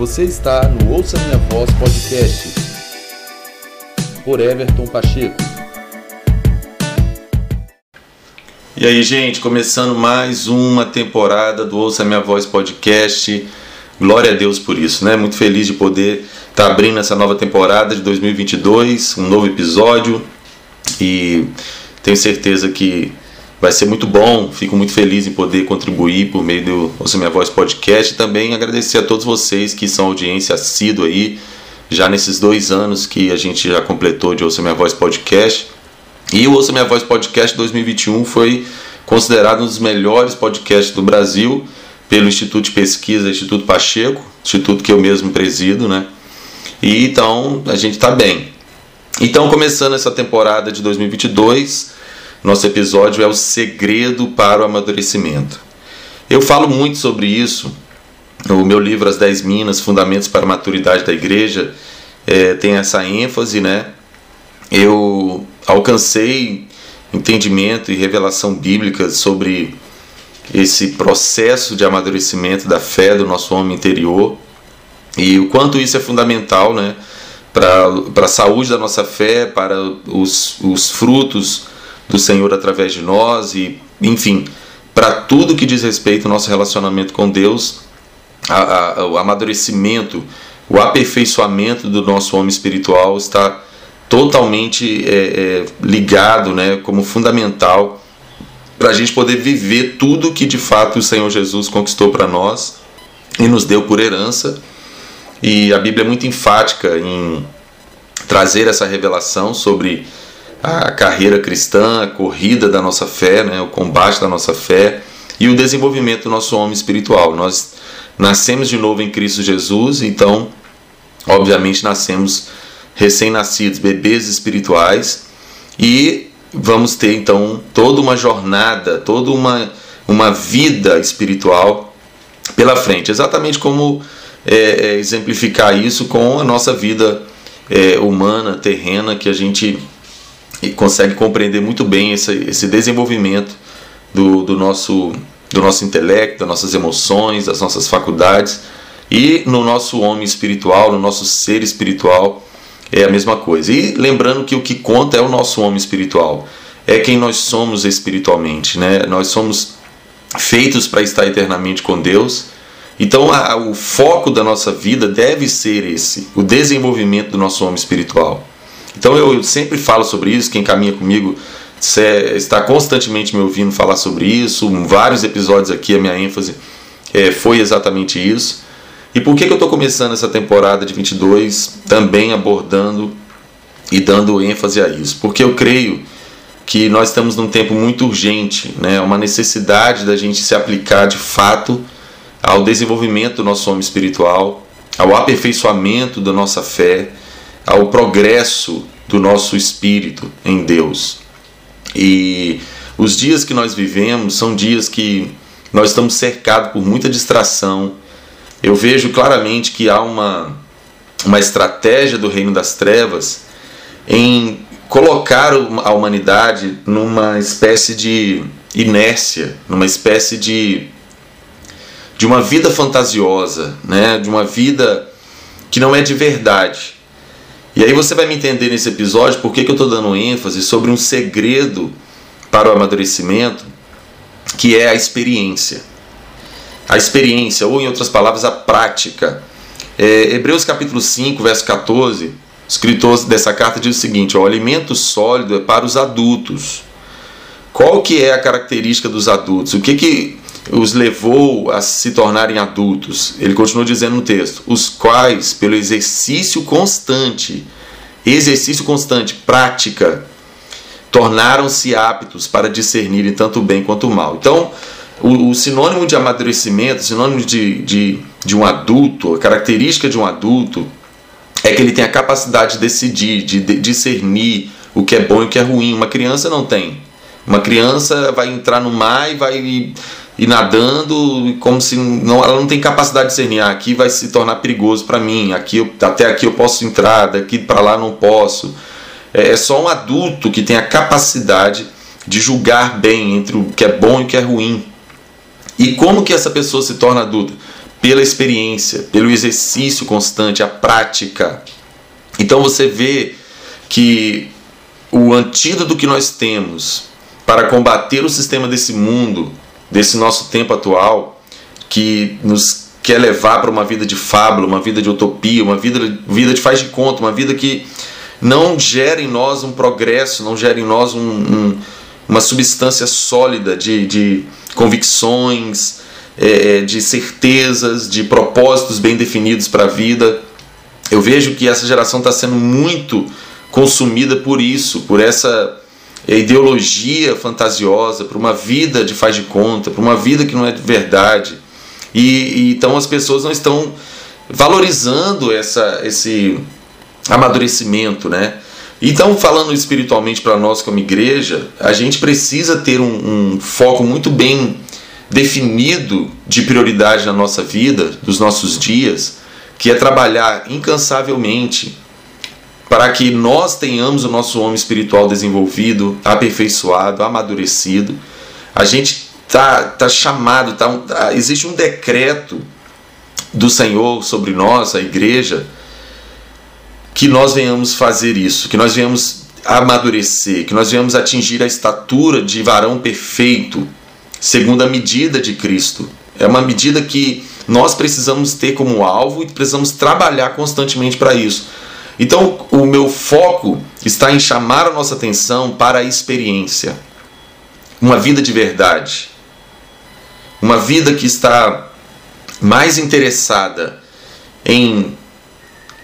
Você está no Ouça Minha Voz Podcast por Everton Pacheco. E aí, gente, começando mais uma temporada do Ouça Minha Voz Podcast. Glória a Deus por isso, né? Muito feliz de poder estar tá abrindo essa nova temporada de 2022, um novo episódio e tenho certeza que vai ser muito bom. Fico muito feliz em poder contribuir por meio do Ouça Minha Voz Podcast e também agradecer a todos vocês que são audiência assídua aí, já nesses dois anos que a gente já completou de Ouça Minha Voz Podcast. E o Ouça Minha Voz Podcast 2021 foi considerado um dos melhores podcasts do Brasil pelo Instituto de Pesquisa Instituto Pacheco, instituto que eu mesmo presido, né? E então a gente está bem. Então, começando essa temporada de 2022, nosso episódio é o segredo para o amadurecimento. Eu falo muito sobre isso. O meu livro As 10 Minas, Fundamentos para a Maturidade da Igreja, é, tem essa ênfase, né? Eu alcancei entendimento e revelação bíblica sobre esse processo de amadurecimento da fé do nosso homem interior e o quanto isso é fundamental, né? Para a saúde da nossa fé, para os, os frutos do Senhor através de nós e, enfim, para tudo que diz respeito ao nosso relacionamento com Deus, a, a, o amadurecimento, o aperfeiçoamento do nosso homem espiritual está totalmente é, é, ligado, né, como fundamental para a gente poder viver tudo que de fato o Senhor Jesus conquistou para nós e nos deu por herança. E a Bíblia é muito enfática em trazer essa revelação sobre a carreira cristã, a corrida da nossa fé, né, o combate da nossa fé e o desenvolvimento do nosso homem espiritual. Nós nascemos de novo em Cristo Jesus, então, obviamente, nascemos recém-nascidos, bebês espirituais e vamos ter então toda uma jornada, toda uma, uma vida espiritual pela frente. Exatamente como é, é, exemplificar isso com a nossa vida é, humana, terrena, que a gente e consegue compreender muito bem esse, esse desenvolvimento do, do, nosso, do nosso intelecto, das nossas emoções, das nossas faculdades. E no nosso homem espiritual, no nosso ser espiritual, é a mesma coisa. E lembrando que o que conta é o nosso homem espiritual, é quem nós somos espiritualmente, né? Nós somos feitos para estar eternamente com Deus. Então, a, o foco da nossa vida deve ser esse, o desenvolvimento do nosso homem espiritual. Então eu sempre falo sobre isso, quem caminha comigo está constantemente me ouvindo falar sobre isso, vários episódios aqui a minha ênfase é, foi exatamente isso. E por que, que eu estou começando essa temporada de 22 também abordando e dando ênfase a isso? Porque eu creio que nós estamos num tempo muito urgente, né? uma necessidade da gente se aplicar de fato ao desenvolvimento do nosso homem espiritual, ao aperfeiçoamento da nossa fé, ao progresso do nosso espírito em Deus. E os dias que nós vivemos são dias que nós estamos cercados por muita distração. Eu vejo claramente que há uma, uma estratégia do reino das trevas em colocar a humanidade numa espécie de inércia, numa espécie de, de uma vida fantasiosa, né? de uma vida que não é de verdade. E aí você vai me entender nesse episódio por que, eu estou dando ênfase sobre um segredo para o amadurecimento, que é a experiência. A experiência, ou em outras palavras, a prática. É, Hebreus capítulo 5, verso 14, o escritor dessa carta diz o seguinte: o alimento sólido é para os adultos. Qual que é a característica dos adultos? O que, que os levou a se tornarem adultos. Ele continua dizendo no texto: os quais, pelo exercício constante, exercício constante, prática, tornaram-se aptos para discernirem tanto o bem quanto o mal. Então, o, o sinônimo de amadurecimento, sinônimo de, de, de um adulto, a característica de um adulto, é que ele tem a capacidade de decidir, de, de discernir o que é bom e o que é ruim. Uma criança não tem. Uma criança vai entrar no mar e vai e nadando como se não, ela não tem capacidade de discernir. Ah, aqui vai se tornar perigoso para mim. Aqui eu, até aqui eu posso entrar, daqui para lá não posso. É, é só um adulto que tem a capacidade de julgar bem entre o que é bom e o que é ruim. E como que essa pessoa se torna adulta? pela experiência, pelo exercício constante, a prática. Então você vê que o antídoto que nós temos para combater o sistema desse mundo, desse nosso tempo atual, que nos quer levar para uma vida de fábula, uma vida de utopia, uma vida, vida de faz de conta, uma vida que não gera em nós um progresso, não gera em nós um, um, uma substância sólida de, de convicções, é, de certezas, de propósitos bem definidos para a vida. Eu vejo que essa geração está sendo muito consumida por isso, por essa ideologia fantasiosa, por uma vida de faz de conta, por uma vida que não é de verdade. E, e então as pessoas não estão valorizando essa, esse amadurecimento, né? Então, falando espiritualmente para nós como igreja, a gente precisa ter um, um, foco muito bem definido de prioridade na nossa vida, dos nossos dias, que é trabalhar incansavelmente para que nós tenhamos o nosso homem espiritual desenvolvido, aperfeiçoado, amadurecido. A gente tá, tá chamado, tá, tá, existe um decreto do Senhor sobre nós, a igreja, que nós venhamos fazer isso, que nós venhamos amadurecer, que nós venhamos atingir a estatura de varão perfeito, segundo a medida de Cristo. É uma medida que nós precisamos ter como alvo e precisamos trabalhar constantemente para isso. Então, o meu foco está em chamar a nossa atenção para a experiência. Uma vida de verdade. Uma vida que está mais interessada em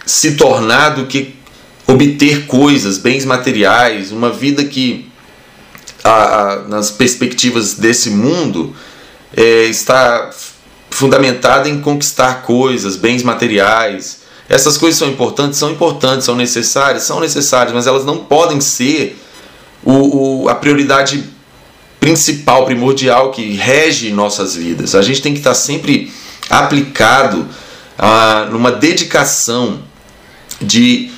se tornar do que obter coisas, bens materiais, uma vida que, a, a, nas perspectivas desse mundo, é, está fundamentada em conquistar coisas, bens materiais. Essas coisas são importantes? São importantes, são necessárias? São necessárias, mas elas não podem ser o, o, a prioridade principal, primordial que rege nossas vidas. A gente tem que estar sempre aplicado a, numa dedicação de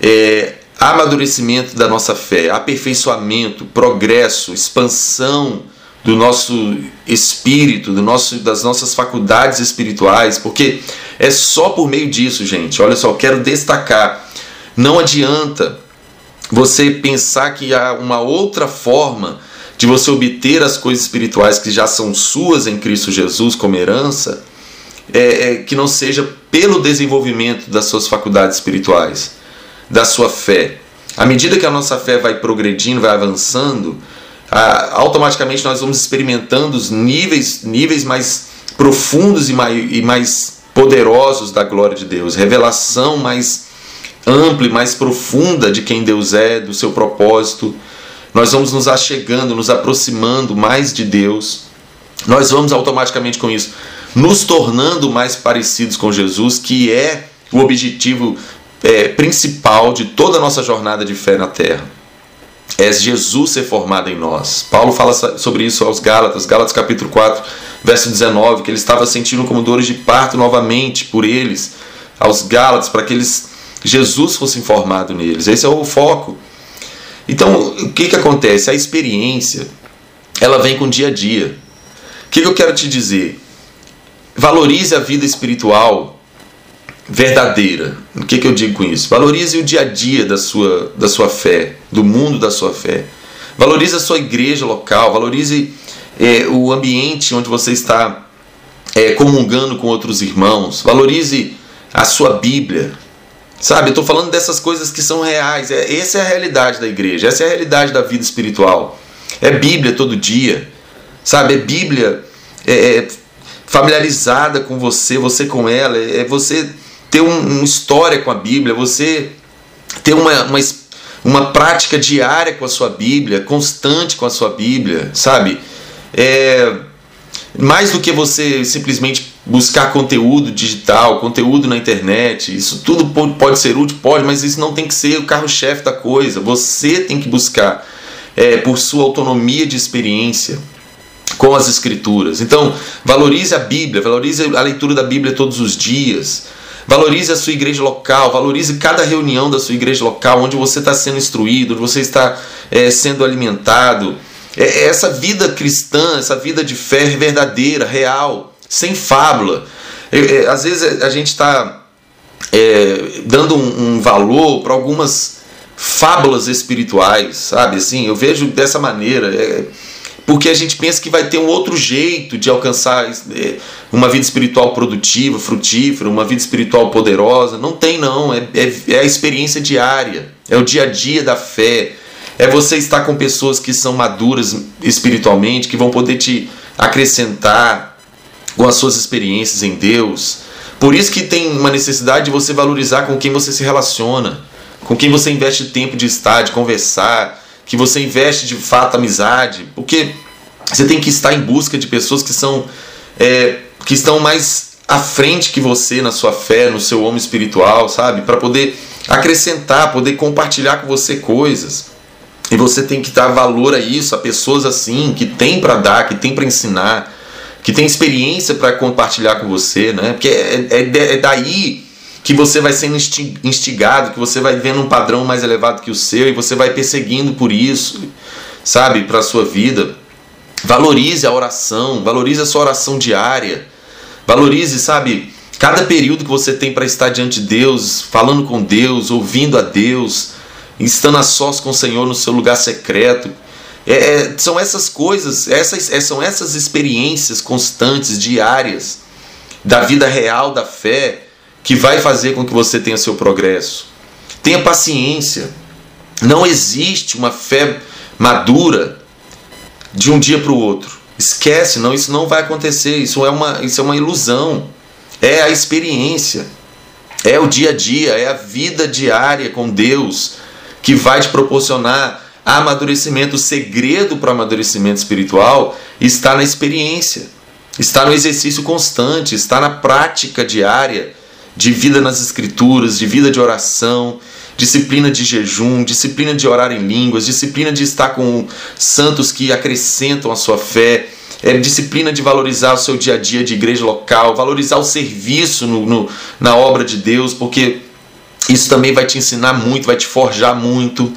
é, amadurecimento da nossa fé, aperfeiçoamento, progresso, expansão do nosso espírito, do nosso, das nossas faculdades espirituais, porque é só por meio disso, gente. Olha só, quero destacar. Não adianta você pensar que há uma outra forma de você obter as coisas espirituais que já são suas em Cristo Jesus como herança, é, é, que não seja pelo desenvolvimento das suas faculdades espirituais, da sua fé. À medida que a nossa fé vai progredindo, vai avançando, automaticamente nós vamos experimentando os níveis, níveis mais profundos e mais, e mais poderosos da glória de Deus, revelação mais ampla e mais profunda de quem Deus é, do seu propósito. Nós vamos nos achegando, nos aproximando mais de Deus. Nós vamos automaticamente com isso nos tornando mais parecidos com Jesus, que é o objetivo é, principal de toda a nossa jornada de fé na terra. É Jesus ser formado em nós. Paulo fala sobre isso aos Gálatas, Gálatas capítulo 4, verso 19, que ele estava sentindo como dores de parto novamente por eles, aos Gálatas, para que eles, Jesus fosse formado neles. Esse é o foco. Então, o que, que acontece? A experiência, ela vem com o dia a dia. O que, que eu quero te dizer? Valorize a vida espiritual verdadeira. O que, que eu digo com isso? Valorize o dia a dia da sua, da sua fé, do mundo da sua fé. Valorize a sua igreja local, valorize é, o ambiente onde você está é, comungando com outros irmãos, valorize a sua Bíblia. Sabe, eu estou falando dessas coisas que são reais. É, essa é a realidade da igreja, essa é a realidade da vida espiritual. É Bíblia todo dia, sabe? É Bíblia é, é familiarizada com você, você com ela, é você ter um, uma história com a Bíblia, você ter uma, uma, uma prática diária com a sua Bíblia, constante com a sua Bíblia, sabe? É, mais do que você simplesmente buscar conteúdo digital, conteúdo na internet, isso tudo pode ser útil, pode, mas isso não tem que ser o carro-chefe da coisa. Você tem que buscar é, por sua autonomia de experiência com as Escrituras. Então, valorize a Bíblia, valorize a leitura da Bíblia todos os dias. Valorize a sua igreja local, valorize cada reunião da sua igreja local, onde você está sendo instruído, onde você está é, sendo alimentado. É, essa vida cristã, essa vida de fé verdadeira, real, sem fábula. é, às vezes a gente está é, dando um, um valor para algumas fábulas espirituais, sabe? Assim, eu vejo dessa maneira. Porque a gente pensa que vai ter um outro jeito de alcançar é, uma vida espiritual produtiva, frutífera, uma vida espiritual poderosa. Não tem, não. É, é, é, a experiência diária, é o dia a dia da fé. É você estar com pessoas que são maduras espiritualmente, que vão poder te acrescentar com as suas experiências em Deus. Por isso que tem uma necessidade de você valorizar com quem você se relaciona, com quem você investe tempo de estar, de conversar, que você investe de fato amizade, porque você tem que estar em busca de pessoas que são é, que estão mais à frente que você na sua fé, no seu homem espiritual, sabe? Para poder acrescentar, poder compartilhar com você coisas. E você tem que dar valor a isso, a pessoas assim, que tem para dar, que tem para ensinar, que tem experiência para compartilhar com você, né? Porque é, é, é daí que você vai sendo instigado, que você vai vendo um padrão mais elevado que o seu e você vai perseguindo por isso, sabe, para a sua vida. Valorize a oração, valorize a sua oração diária. Valorize, sabe, cada período que você tem para estar diante de Deus, falando com Deus, ouvindo a Deus, estando a sós com o Senhor no seu lugar secreto. É, é são essas coisas, essas, é, são essas experiências constantes, diárias, da vida real da fé, que vai fazer com que você tenha seu progresso. Tenha paciência. Não existe uma fé madura de um dia para o outro. Esquece, não, isso não vai acontecer. Isso é uma, isso é uma ilusão. É a experiência. É o dia a dia, é a vida diária com Deus que vai te proporcionar amadurecimento. O segredo para o amadurecimento espiritual está na experiência, está no exercício constante, está na prática diária de vida nas escrituras, de vida de oração, disciplina de jejum, disciplina de orar em línguas, disciplina de estar com santos que acrescentam a sua fé, é, disciplina de valorizar o seu dia a dia de igreja local, valorizar o serviço no, no, na obra de Deus, porque isso também vai te ensinar muito, vai te forjar muito.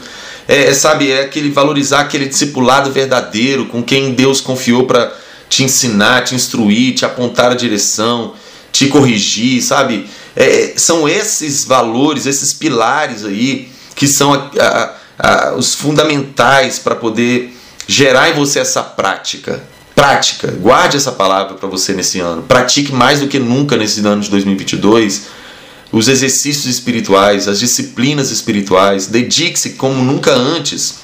É, é sabe, é aquele valorizar aquele discipulado verdadeiro com quem Deus confiou para te ensinar, te instruir, te apontar a direção, te corrigir, sabe? É, são esses valores, esses pilares aí que são a, a, a, os fundamentais para poder gerar em você essa prática. Prática, guarde essa palavra para você nesse ano. Pratique mais do que nunca nesse ano de 2022 os exercícios espirituais, as disciplinas espirituais. Dedique-se como nunca antes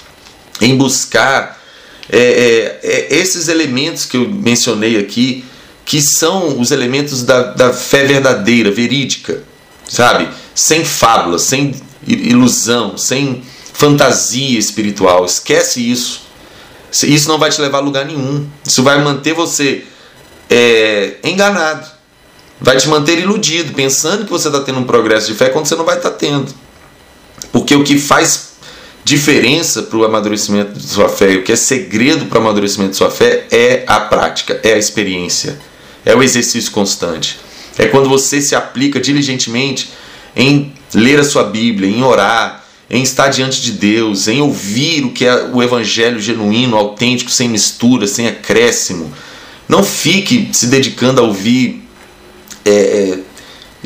em buscar é, é, é, esses elementos que eu mencionei aqui que são os elementos da, da fé verdadeira, verídica, sabe? Sem fábula, sem ilusão, sem fantasia espiritual. Esquece isso. Isso não vai te levar a lugar nenhum. Isso vai manter você é, enganado. Vai te manter iludido, pensando que você está tendo um progresso de fé quando você não vai estar tá tendo. Porque o que faz diferença para o amadurecimento de sua fé, o que é segredo para o amadurecimento de sua fé é a prática, é a experiência é o exercício constante. É quando você se aplica diligentemente em ler a sua Bíblia, em orar, em estar diante de Deus, em ouvir o que é o evangelho genuíno, autêntico, sem mistura, sem acréscimo. Não fique se dedicando a ouvir é, é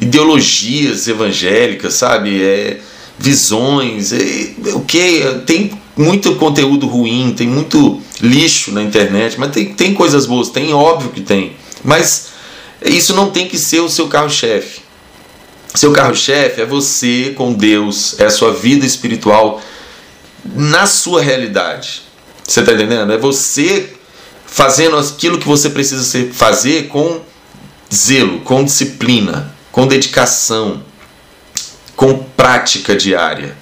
ideologias evangélicas, sabe? É, visões, é, o que tem muito conteúdo ruim, tem muito lixo na internet, mas tem, tem coisas boas, tem óbvio que tem. Mas isso não tem que ser o seu carro-chefe. Seu carro-chefe é você com Deus, é a sua vida espiritual na sua realidade. Você está entendendo? É você fazendo aquilo que você precisa fazer com zelo, com disciplina, com dedicação, com prática diária.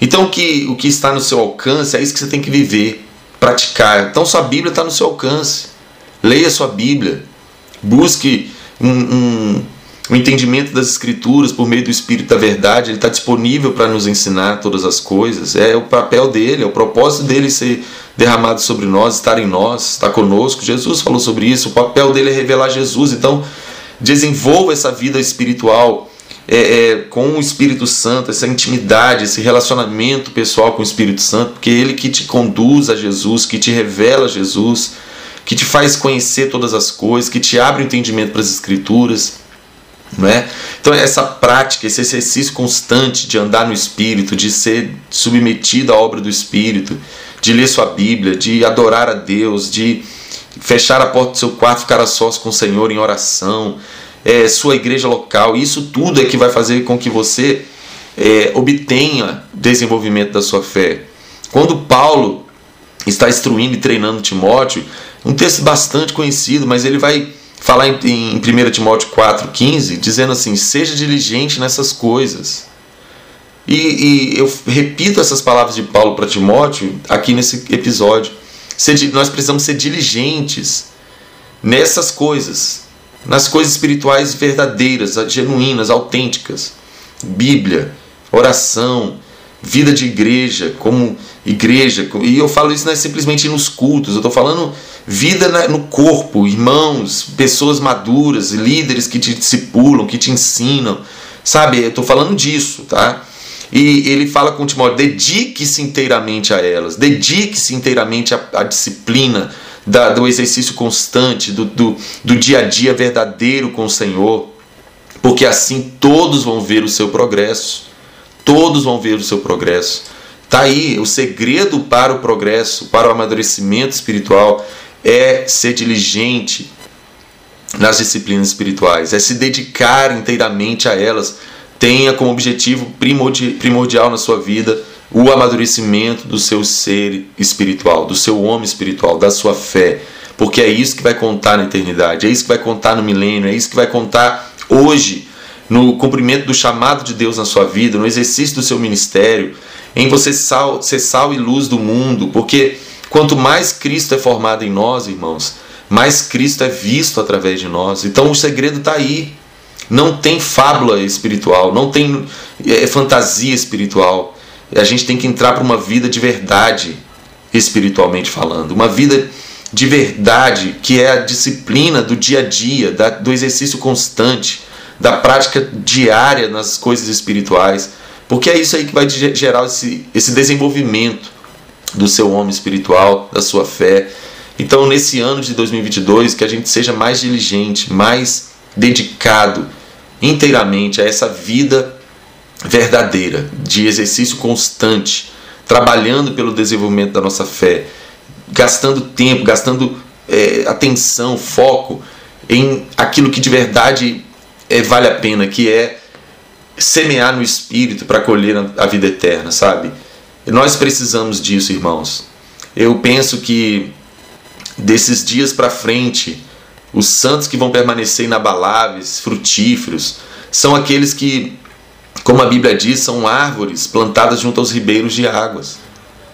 Então o que, o que está no seu alcance é isso que você tem que viver, praticar. Então sua Bíblia está no seu alcance. Leia sua Bíblia. Busque um, um, um entendimento das Escrituras por meio do Espírito da Verdade. Ele está disponível para nos ensinar todas as coisas. É o papel dele, é o propósito dele ser derramado sobre nós, estar em nós, estar conosco. Jesus falou sobre isso. O papel dele é revelar Jesus. Então, desenvolva essa vida espiritual. É, é, com o Espírito Santo, essa intimidade, esse relacionamento pessoal com o Espírito Santo, porque é ele que te conduz a Jesus, que te revela Jesus, que te faz conhecer todas as coisas, que te abre o entendimento para as Escrituras. Não é? Então, essa prática, esse exercício constante de andar no Espírito, de ser submetido à obra do Espírito, de ler sua Bíblia, de adorar a Deus, de fechar a porta do seu quarto, ficar a sós com o Senhor em oração, é, sua igreja local, isso tudo é que vai fazer com que você é, obtenha desenvolvimento da sua fé. Quando Paulo está instruindo e treinando Timóteo, um texto bastante conhecido, mas ele vai falar em, em 1 Timóteo 4,15, dizendo assim: seja diligente nessas coisas. E, e, eu repito essas palavras de Paulo para Timóteo aqui nesse episódio. Nós precisamos ser diligentes nessas coisas, nas coisas espirituais verdadeiras, genuínas, autênticas. Bíblia, oração, vida de igreja, como igreja. E eu falo isso não é simplesmente nos cultos, eu estou falando vida no corpo, irmãos, pessoas maduras, líderes que te discipulam, que te ensinam. Sabe, eu estou falando disso, tá? E ele fala com Timóteo: dedique-se inteiramente a elas, dedique-se inteiramente à, à disciplina da, do exercício constante, do, do, do dia a dia verdadeiro com o Senhor, porque assim todos vão ver o seu progresso. Todos vão ver o seu progresso. Tá aí o segredo para o progresso, para o amadurecimento espiritual é ser diligente nas disciplinas espirituais, é se dedicar inteiramente a elas. Tenha como objetivo primordial na sua vida o amadurecimento do seu ser espiritual, do seu homem espiritual, da sua fé, porque é isso que vai contar na eternidade, é isso que vai contar no milênio, é isso que vai contar hoje no cumprimento do chamado de Deus na sua vida, no exercício do seu ministério, em você sal, ser sal e luz do mundo, porque quanto mais Cristo é formado em nós, irmãos, mais Cristo é visto através de nós. Então o segredo está aí. Não tem fábula espiritual, não tem é, fantasia espiritual. A gente tem que entrar para uma vida de verdade, espiritualmente falando. Uma vida de verdade, que é a disciplina do dia a dia, da, do exercício constante, da prática diária nas coisas espirituais. Porque é isso aí que vai gerar esse, esse desenvolvimento do seu homem espiritual, da sua fé. Então, nesse ano de 2022, que a gente seja mais diligente, mais dedicado inteiramente a essa vida verdadeira, de exercício constante, trabalhando pelo desenvolvimento da nossa fé, gastando tempo, gastando é, atenção, foco em aquilo que de verdade é, vale a pena, que é semear no espírito para colher a vida eterna, sabe? Nós precisamos disso, irmãos. Eu penso que desses dias para frente, os santos que vão permanecer inabaláveis, frutíferos, são aqueles que como a Bíblia diz, são árvores plantadas junto aos ribeiros de águas.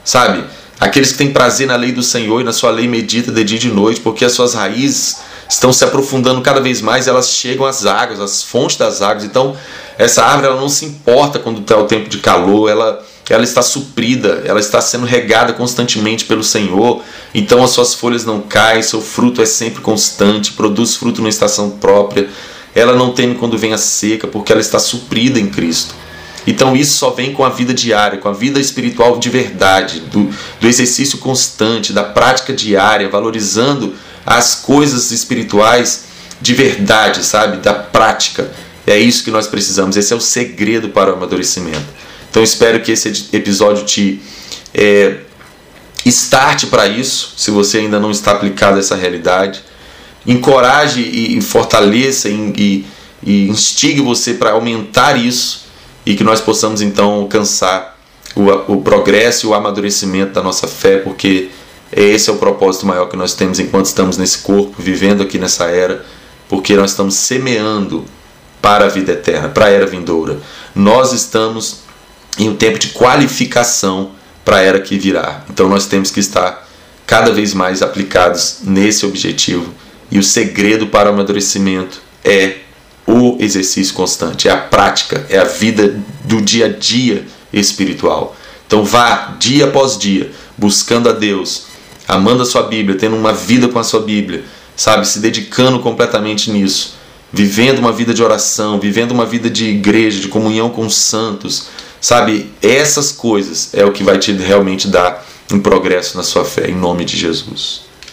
Sabe? Aqueles que têm prazer na lei do Senhor e na sua lei medita de dia e de noite, porque as suas raízes estão se aprofundando cada vez mais, elas chegam às águas, às fontes das águas. Então, essa árvore ela não se importa quando está o tempo de calor, ela, ela está suprida, ela está sendo regada constantemente pelo Senhor. Então, as suas folhas não caem, seu fruto é sempre constante, produz fruto na estação própria ela não teme quando vem a seca, porque ela está suprida em Cristo. Então isso só vem com a vida diária, com a vida espiritual de verdade, do, do exercício constante, da prática diária, valorizando as coisas espirituais de verdade, sabe? Da prática. É isso que nós precisamos. Esse é o segredo para o amadurecimento. Então espero que esse episódio te é, starte para isso, se você ainda não está aplicado a essa realidade encoraje e fortaleça e, e instigue você para aumentar isso e que nós possamos então alcançar o, o progresso e o amadurecimento da nossa fé, porque esse é o propósito maior que nós temos enquanto estamos nesse corpo, vivendo aqui nessa era, porque nós estamos semeando para a vida eterna, para a era vindoura. Nós estamos em um tempo de qualificação para a era que virá. Então nós temos que estar cada vez mais aplicados nesse objetivo e o segredo para o amadurecimento é o exercício constante, é a prática, é a vida do dia a dia espiritual. Então vá dia após dia buscando a Deus, amando a sua Bíblia, tendo uma vida com a sua Bíblia, sabe, se dedicando completamente nisso, vivendo uma vida de oração, vivendo uma vida de igreja, de comunhão com os santos, sabe? Essas coisas é o que vai te realmente dar um progresso na sua fé, em nome de Jesus.